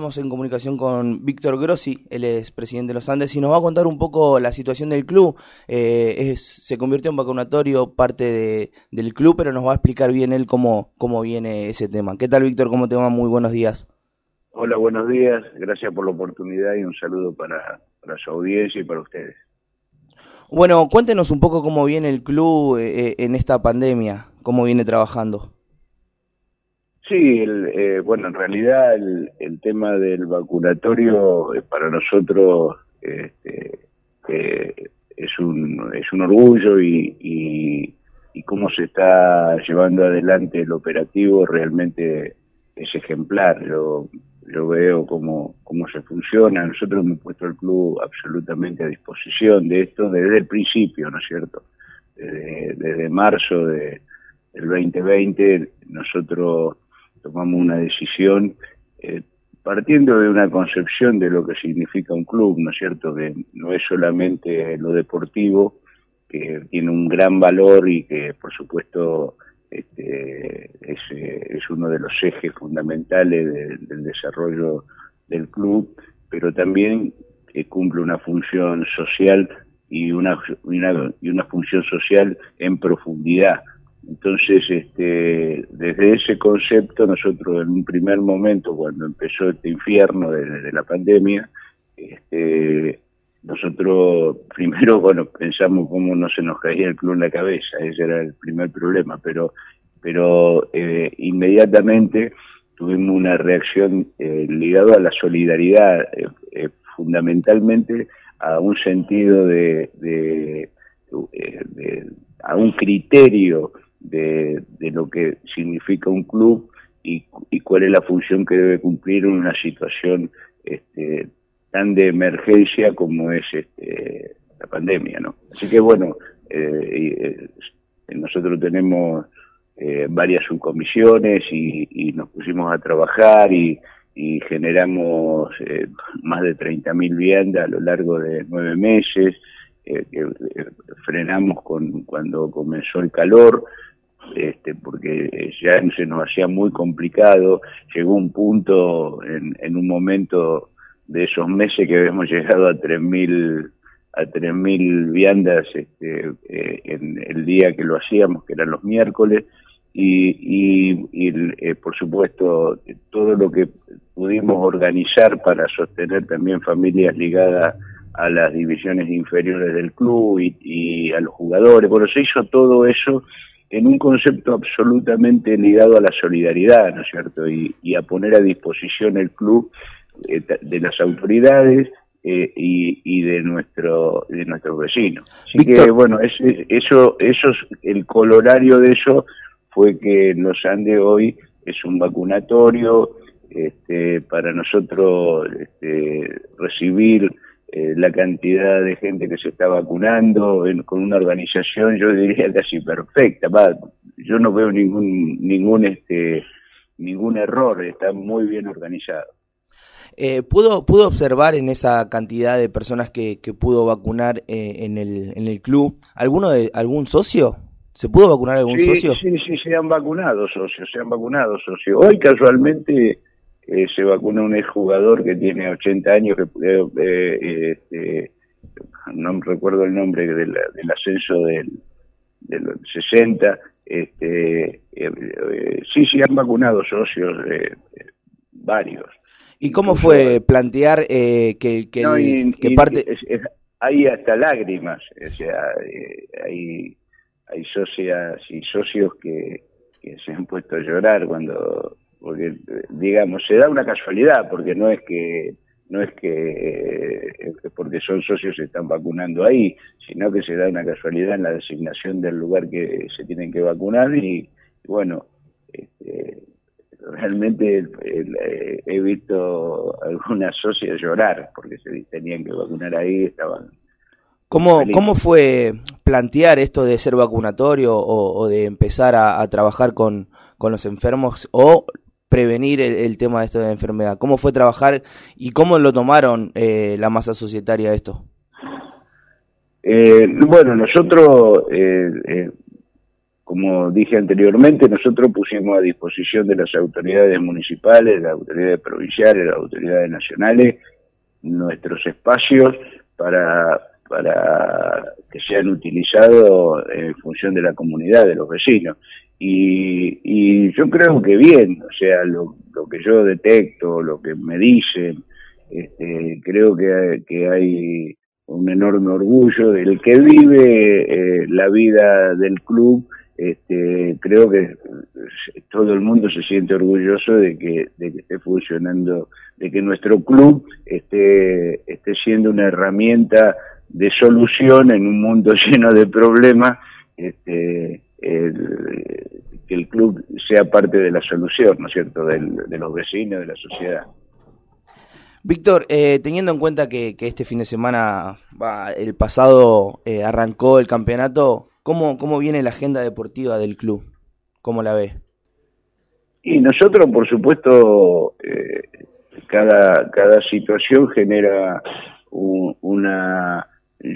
Estamos en comunicación con Víctor Grossi, él es presidente de los Andes y nos va a contar un poco la situación del club. Eh, es, se convirtió en vacunatorio parte de, del club, pero nos va a explicar bien él cómo, cómo viene ese tema. ¿Qué tal, Víctor? ¿Cómo te va? Muy buenos días. Hola, buenos días. Gracias por la oportunidad y un saludo para, para su audiencia y para ustedes. Bueno, cuéntenos un poco cómo viene el club eh, en esta pandemia, cómo viene trabajando. Sí, el, eh, bueno, en realidad el, el, tema del vacunatorio eh, para nosotros este, eh, es, un, es un orgullo y, y, y, cómo se está llevando adelante el operativo realmente es ejemplar. Yo, yo veo cómo, cómo se funciona. Nosotros hemos puesto el club absolutamente a disposición de esto desde el principio, ¿no es cierto? Desde, desde marzo de, del 2020 nosotros tomamos una decisión eh, partiendo de una concepción de lo que significa un club, ¿no es cierto? Que no es solamente lo deportivo, que tiene un gran valor y que, por supuesto, este, es, es uno de los ejes fundamentales de, del desarrollo del club, pero también que cumple una función social y una, y una función social en profundidad, entonces, este, desde ese concepto, nosotros en un primer momento, cuando empezó este infierno de, la pandemia, este, nosotros primero, bueno, pensamos cómo no se nos caía el club en la cabeza, ese era el primer problema, pero, pero eh, inmediatamente tuvimos una reacción eh, ligada a la solidaridad, eh, eh, fundamentalmente a un sentido de, de, de a un criterio de, lo que significa un club y, cuál es la función que debe cumplir en una situación este, tan de emergencia como es este, la pandemia, ¿no? Así que bueno, eh, eh, nosotros tenemos eh, varias subcomisiones y, nos pusimos a trabajar y, y generamos eh, más de 30.000 viviendas a lo largo de nueve meses, eh, que frenamos con, cuando comenzó el calor, este, porque ya se nos hacía muy complicado, llegó un punto en, en un momento de esos meses que habíamos llegado a 3.000 a 3.000 viandas este, eh, en el día que lo hacíamos, que eran los miércoles, y, y, y eh, por supuesto todo lo que pudimos organizar para sostener también familias ligadas a las divisiones inferiores del club y, y a los jugadores, bueno, se hizo todo eso en un concepto absolutamente ligado a la solidaridad, ¿no es cierto? Y, y a poner a disposición el club eh, de las autoridades eh, y, y, de nuestro de nuestros vecinos. Así que bueno, es, es, eso eso es, el colorario de eso fue que los Andes hoy es un vacunatorio este, para nosotros este, recibir eh, la cantidad de gente que se está vacunando en, con una organización yo diría casi perfecta va, yo no veo ningún ningún este ningún error está muy bien organizado eh, ¿pudo, ¿Pudo observar en esa cantidad de personas que, que pudo vacunar eh, en, el, en el club alguno de algún socio? ¿Se pudo vacunar algún sí, socio? Sí, sí, se han vacunado socios, se han vacunado socios. Hoy casualmente eh, se vacuna un exjugador que tiene 80 años, que eh, eh, este, no recuerdo el nombre del, del ascenso del, del 60, este, eh, sí, sí han vacunado socios, varios. ¿Y cómo fue plantear que, que, no, y, que parte... Es, es, hay hasta lágrimas, o sea, hay, hay socias y socios que, que se han puesto a llorar cuando porque digamos se da una casualidad porque no es que no es que eh, porque son socios se están vacunando ahí sino que se da una casualidad en la designación del lugar que se tienen que vacunar y, y bueno este, realmente el, el, eh, he visto algunas socias llorar porque se tenían que vacunar ahí estaban ¿Cómo, ¿Cómo fue plantear esto de ser vacunatorio o, o de empezar a, a trabajar con, con los enfermos o prevenir el, tema de esta enfermedad? ¿Cómo fue trabajar y cómo lo tomaron eh, la masa societaria esto? Eh, bueno, nosotros, eh, eh como dije anteriormente, nosotros pusimos a disposición de las autoridades municipales, las autoridades provinciales, las autoridades nacionales, nuestros espacios para, para que sean utilizados en función de la comunidad, de los vecinos. Y, y yo creo que bien, o sea, lo, que yo detecto, lo que me dicen, este, creo que, que hay un enorme orgullo del que vive eh, la vida del club. Este, creo que todo el mundo se siente orgulloso de que, de que esté funcionando, de que nuestro club esté, esté siendo una herramienta de solución en un mundo lleno de problemas, este, que el club sea parte de la solución, ¿no es cierto?, de los vecinos, de la sociedad. Víctor, eh, teniendo en cuenta que, este fin de semana, va, el pasado eh, arrancó el campeonato, ¿cómo, ¿cómo viene la agenda deportiva del club? ¿Cómo la ve? Y nosotros, por supuesto, eh, cada, cada situación genera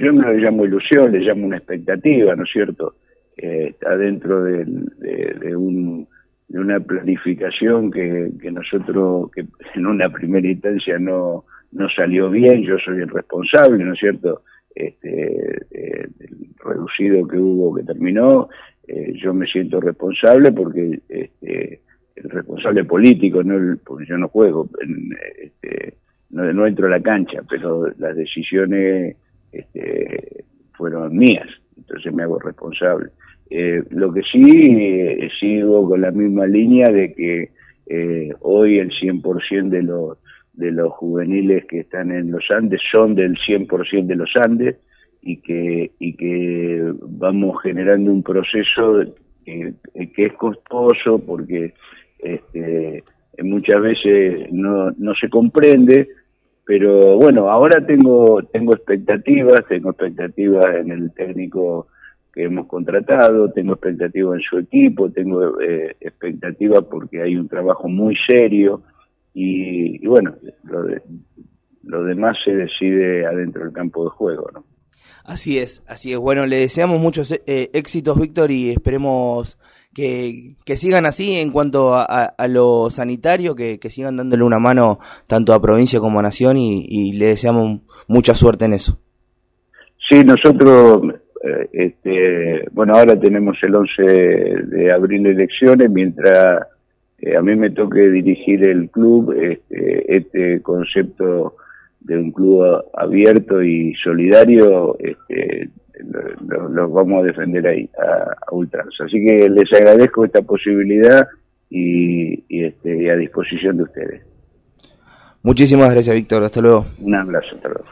yo no le llamo ilusión, le llamo una expectativa, ¿no es cierto? está dentro de, de un de una planificación que, nosotros, que en una primera instancia no, no salió bien, yo soy el responsable, ¿no es cierto? Este, eh, reducido que hubo, que terminó, eh, yo me siento responsable porque este, el responsable político, no porque yo no juego, este, no entro a la cancha, pero las decisiones este, fueron mías, entonces me hago responsable. Eh, lo que sí, eh, sigo con la misma línea de que eh, hoy el 100% de los, de los juveniles que están en los Andes son del 100% de los Andes y que, y que vamos generando un proceso que, es costoso porque este, muchas veces no, no se comprende, pero bueno, ahora tengo, tengo expectativas, tengo expectativas en el técnico que hemos contratado, tengo expectativa en su equipo, tengo eh, expectativa porque hay un trabajo muy serio y, bueno, lo, de, lo demás se decide adentro del campo de juego, ¿no? Así es, así es. Bueno, le deseamos muchos eh, éxitos, Víctor, y esperemos que, que, sigan así en cuanto a, a, lo sanitario, que, que, sigan dándole una mano tanto a provincia como a nación y, y le deseamos mucha suerte en eso. Sí, nosotros eh, este, bueno, ahora tenemos el 11 de abril elecciones, mientras eh, a mí me toque dirigir el club, este, este, concepto de un club abierto y solidario, este, lo, vamos a defender ahí, a, a ultranza. Así que les agradezco esta posibilidad y, y, este, a disposición de ustedes. Muchísimas gracias, Víctor. Hasta luego. Un abrazo. Hasta luego.